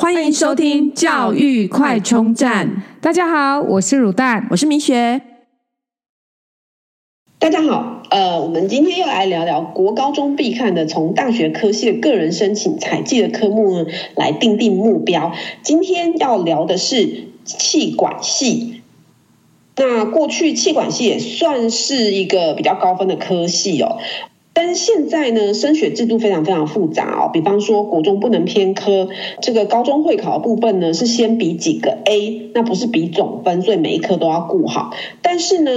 欢迎收听教育快充站。大家好，我是乳蛋，我是明雪。大家好，呃，我们今天又来聊聊国高中必看的，从大学科系的个人申请采计的科目呢，来定定目标。今天要聊的是气管系。那过去气管系也算是一个比较高分的科系哦。但是现在呢，升学制度非常非常复杂哦。比方说，国中不能偏科，这个高中会考的部分呢，是先比几个 A，那不是比总分，所以每一科都要顾好。但是呢，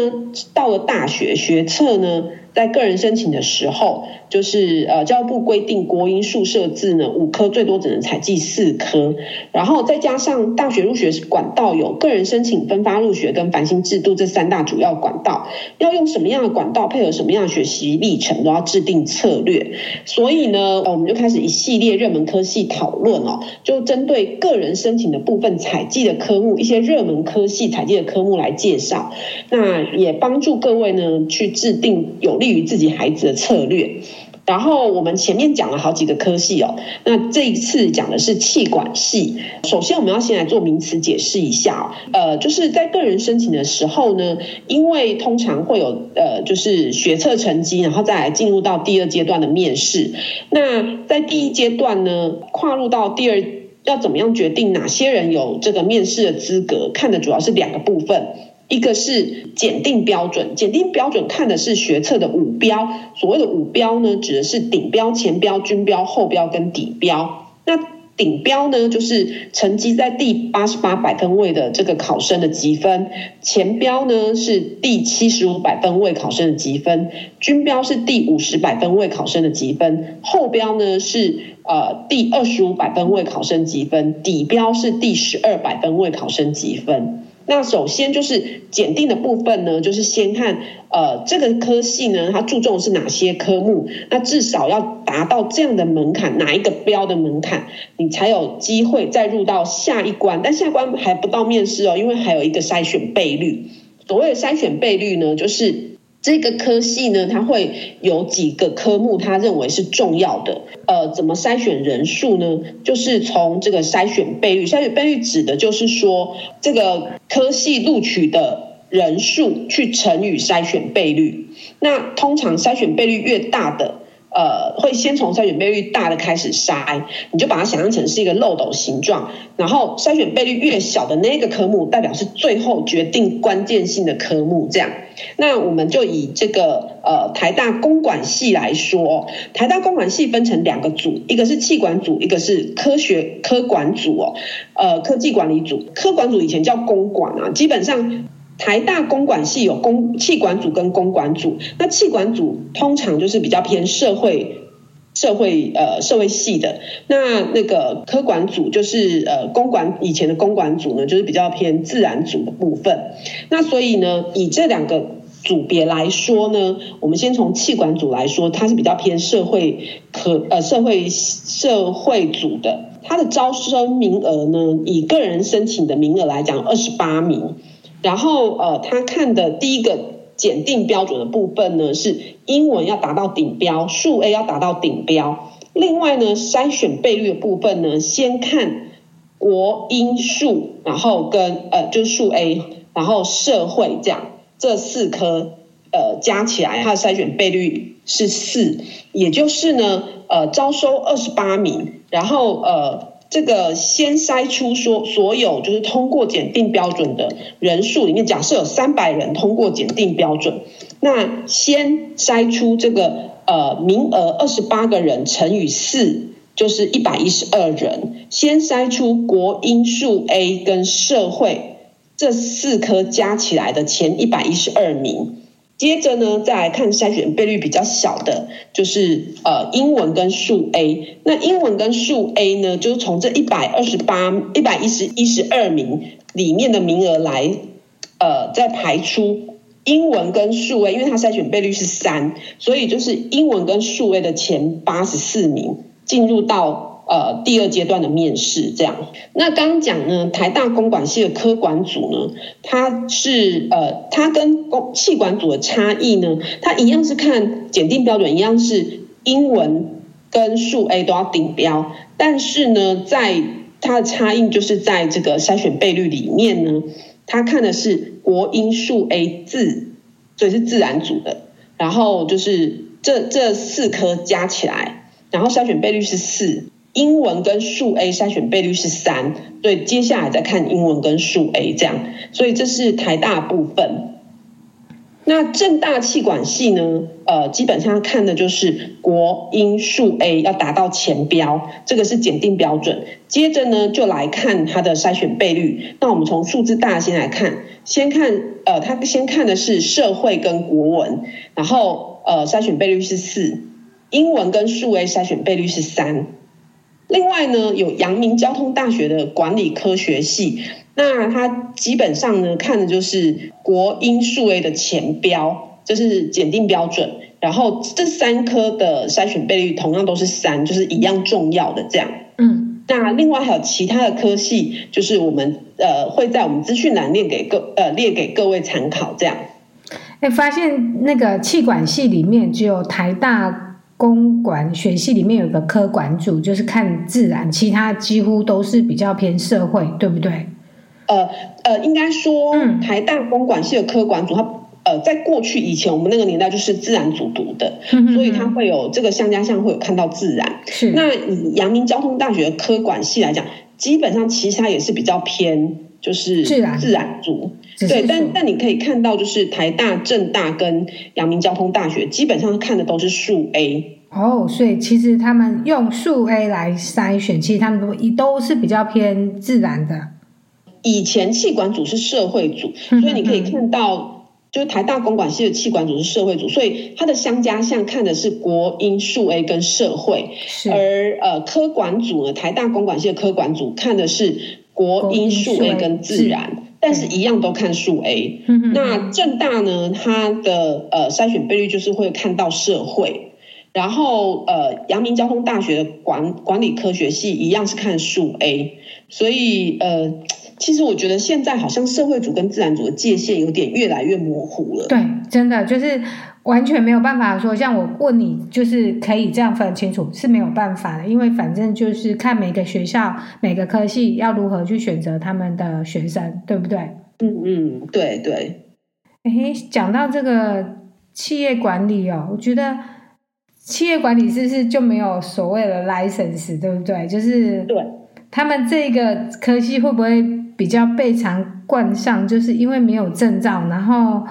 到了大学学测呢，在个人申请的时候，就是呃，教育部规定国英数社自呢五科最多只能采计四科，然后再加上大学入学管道有个人申请、分发入学跟繁星制度这三大主要管道，要用什么样的管道配合什么样的学习历程，都要制定策略。所以呢，我们就开始一系列热门科系讨论哦，就针对个人申请的部分采计的科目，一些热门科系采计的科目来介绍，那也帮助各位呢去制定有利于自己孩子的策略。然后我们前面讲了好几个科系哦，那这一次讲的是气管系。首先我们要先来做名词解释一下哦，呃，就是在个人申请的时候呢，因为通常会有呃，就是学测成绩，然后再来进入到第二阶段的面试。那在第一阶段呢，跨入到第二，要怎么样决定哪些人有这个面试的资格？看的主要是两个部分。一个是检定标准，检定标准看的是学测的五标。所谓的五标呢，指的是顶标、前标、均标、后标跟底标。那顶标呢，就是成绩在第八十八百分位的这个考生的积分；前标呢是第七十五百分位考生的积分；均标是第五十百分位考生的积分；后标呢是呃第二十五百分位考生积分；底标是第十二百分位考生积分。那首先就是检定的部分呢，就是先看呃这个科系呢，它注重是哪些科目？那至少要达到这样的门槛，哪一个标的门槛，你才有机会再入到下一关。但下一关还不到面试哦，因为还有一个筛选倍率。所谓的筛选倍率呢，就是。这个科系呢，它会有几个科目，他认为是重要的。呃，怎么筛选人数呢？就是从这个筛选倍率，筛选倍率指的就是说，这个科系录取的人数去乘以筛选倍率。那通常筛选倍率越大的。呃，会先从筛选倍率大的开始筛，你就把它想象成是一个漏斗形状，然后筛选倍率越小的那个科目，代表是最后决定关键性的科目。这样，那我们就以这个呃台大公管系来说，台大公管系分成两个组，一个是气管组，一个是科学科管组哦，呃科技管理组，科管组以前叫公管啊，基本上。台大公管系有公气管组跟公管组，那气管组通常就是比较偏社会社会呃社会系的，那那个科管组就是呃公管以前的公管组呢，就是比较偏自然组的部分。那所以呢，以这两个组别来说呢，我们先从气管组来说，它是比较偏社会科呃社会社会组的，它的招生名额呢，以个人申请的名额来讲，二十八名。然后，呃，他看的第一个检定标准的部分呢，是英文要达到顶标，数 A 要达到顶标。另外呢，筛选倍率的部分呢，先看国英数，然后跟呃就是数 A，然后社会这样这四科，呃加起来它的筛选倍率是四，也就是呢，呃招收二十八名，然后呃。这个先筛出说所有就是通过检定标准的人数里面，假设有三百人通过检定标准，那先筛出这个呃名额二十八个人乘以四就是一百一十二人，先筛出国英数 A 跟社会这四科加起来的前一百一十二名。接着呢，再来看筛选倍率比较小的，就是呃英文跟数 A。那英文跟数 A 呢，就是从这一百二十八、一百一十一十二名里面的名额来，呃，再排出英文跟数 A，因为它筛选倍率是三，所以就是英文跟数 A 的前八十四名进入到。呃，第二阶段的面试这样。那刚讲呢，台大公管系的科管组呢，它是呃，它跟公气管组的差异呢，它一样是看检定标准，一样是英文跟数 A 都要顶标，但是呢，在它的差异就是在这个筛选倍率里面呢，它看的是国英数 A 自，所以是自然组的，然后就是这这四科加起来，然后筛选倍率是四。英文跟数 A 筛选倍率是三，对，接下来再看英文跟数 A 这样，所以这是台大部分。那政大气管系呢？呃，基本上看的就是国英数 A 要达到前标，这个是检定标准。接着呢，就来看它的筛选倍率。那我们从数字大先来看，先看呃，它先看的是社会跟国文，然后呃，筛选倍率是四，英文跟数 A 筛选倍率是三。另外呢，有阳明交通大学的管理科学系，那它基本上呢看的就是国英数 A 的前标，这是检定标准。然后这三科的筛选倍率同样都是三，就是一样重要的这样。嗯，那另外还有其他的科系，就是我们呃会在我们资讯栏列给各呃列给各位参考这样。哎，发现那个气管系里面只有台大。公管学系里面有个科管组，就是看自然，其他几乎都是比较偏社会，对不对？呃呃，应该说，台大公管系的科管组，它呃，在过去以前我们那个年代就是自然组读的，嗯、所以它会有这个相加项会有看到自然。是。那以阳明交通大学的科管系来讲，基本上其实它也是比较偏就是自然自然组。对，但但你可以看到，就是台大、政大跟阳明交通大学，基本上看的都是数 A。哦，所以其实他们用数 A 来筛选，其实他们都都是比较偏自然的。以前气管组是社会组，所以你可以看到，就是台大公管系的气管组是社会组，所以它的相加项看的是国英数 A 跟社会，而呃科管组呢，台大公管系的科管组看的是国英数 A 跟自然。但是一样都看数 A，那正大呢？它的呃筛选倍率就是会看到社会，然后呃阳明交通大学的管管理科学系一样是看数 A，所以呃其实我觉得现在好像社会组跟自然组的界限有点越来越模糊了。对，真的就是。完全没有办法说，像我问你，就是可以这样分清楚是没有办法的，因为反正就是看每个学校、每个科系要如何去选择他们的学生，对不对？嗯嗯，对对。哎，讲到这个企业管理哦，我觉得企业管理是不是就没有所谓的 license，对不对？就是对他们这个科系会不会比较被常冠上，就是因为没有证照，然后。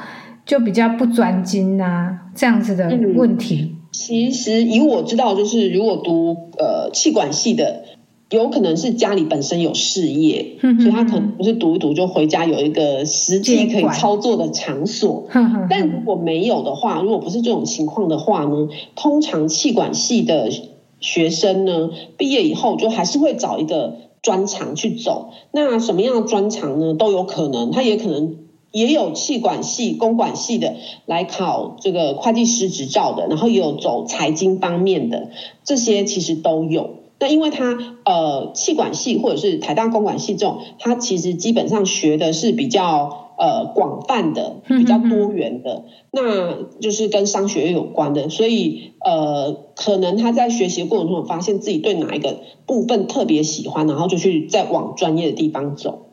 就比较不专精啊，这样子的问题。嗯，其实以我知道，就是如果读呃气管系的，有可能是家里本身有事业，嗯、哼哼，所以他可能不是读一读就回家有一个实际可以操作的场所。嗯、哼哼，但如果没有的话，如果不是这种情况的话呢，通常气管系的学生呢，毕业以后就还是会找一个专长去走。那什么样的专长呢？都有可能，他也可能。也有企管系、公管系的来考这个会计师执照的，然后也有走财经方面的，这些其实都有。那因为他呃，气管系或者是台大公管系这种，他其实基本上学的是比较呃广泛的、比较多元的，那就是跟商学院有关的，所以呃，可能他在学习的过程中发现自己对哪一个部分特别喜欢，然后就去再往专业的地方走。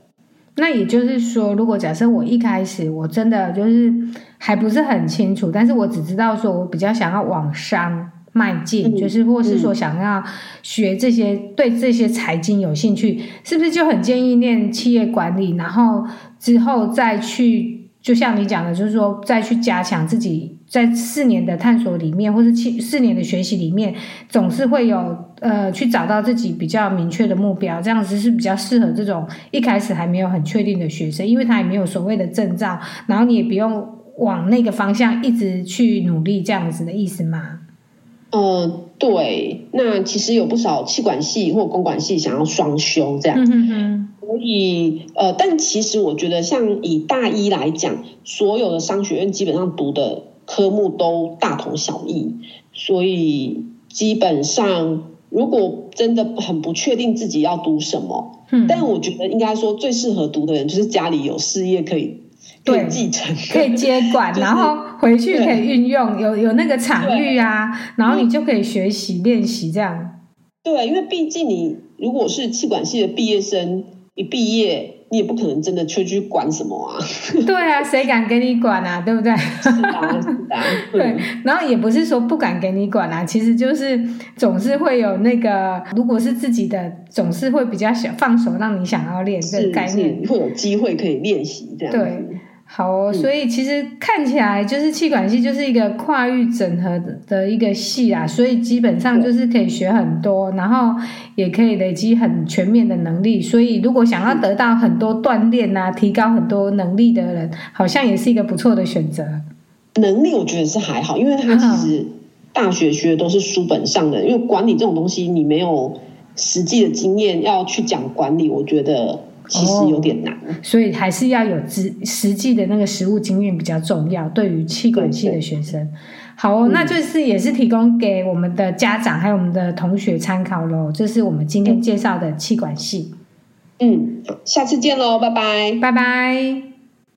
那也就是说，如果假设我一开始我真的就是还不是很清楚，但是我只知道说我比较想要往商迈进，嗯、就是或是说想要学这些，嗯、对这些财经有兴趣，是不是就很建议念企业管理，然后之后再去，就像你讲的，就是说再去加强自己在四年的探索里面，或是七四年的学习里面，总是会有。呃，去找到自己比较明确的目标，这样子是比较适合这种一开始还没有很确定的学生，因为他也没有所谓的证照，然后你也不用往那个方向一直去努力，这样子的意思吗？呃，对，那其实有不少气管系或公管系想要双修这样，嗯哼哼，所以呃，但其实我觉得像以大一来讲，所有的商学院基本上读的科目都大同小异，所以基本上。如果真的很不确定自己要读什么，嗯，但我觉得应该说最适合读的人就是家里有事业可以对可以继承，可以接管，就是、然后回去可以运用，有有那个场域啊，然后你就可以学习练习这样。对，因为毕竟你如果是气管系的毕业生，一毕业。你也不可能真的去去管什么啊？对啊，谁敢给你管啊？对不对？是啊，是啊。对，然后也不是说不敢给你管啊，其实就是总是会有那个，如果是自己的，总是会比较想放手，让你想要练这个概念，会有机会可以练习这样子。对。好哦，所以其实看起来就是气管系就是一个跨域整合的一个系啊，所以基本上就是可以学很多，然后也可以累积很全面的能力。所以如果想要得到很多锻炼啊，提高很多能力的人，好像也是一个不错的选择。能力我觉得是还好，因为他其实大学学的都是书本上的，因为管理这种东西你没有实际的经验要去讲管理，我觉得。其实有点难，哦，所以还是要有实实际的那个实务经验比较重要。对于气管系的学生，好哦，嗯，那就是也是提供给我们的家长还有我们的同学参考喽。这是我们今天介绍的气管系。嗯，下次见喽，拜拜，拜拜。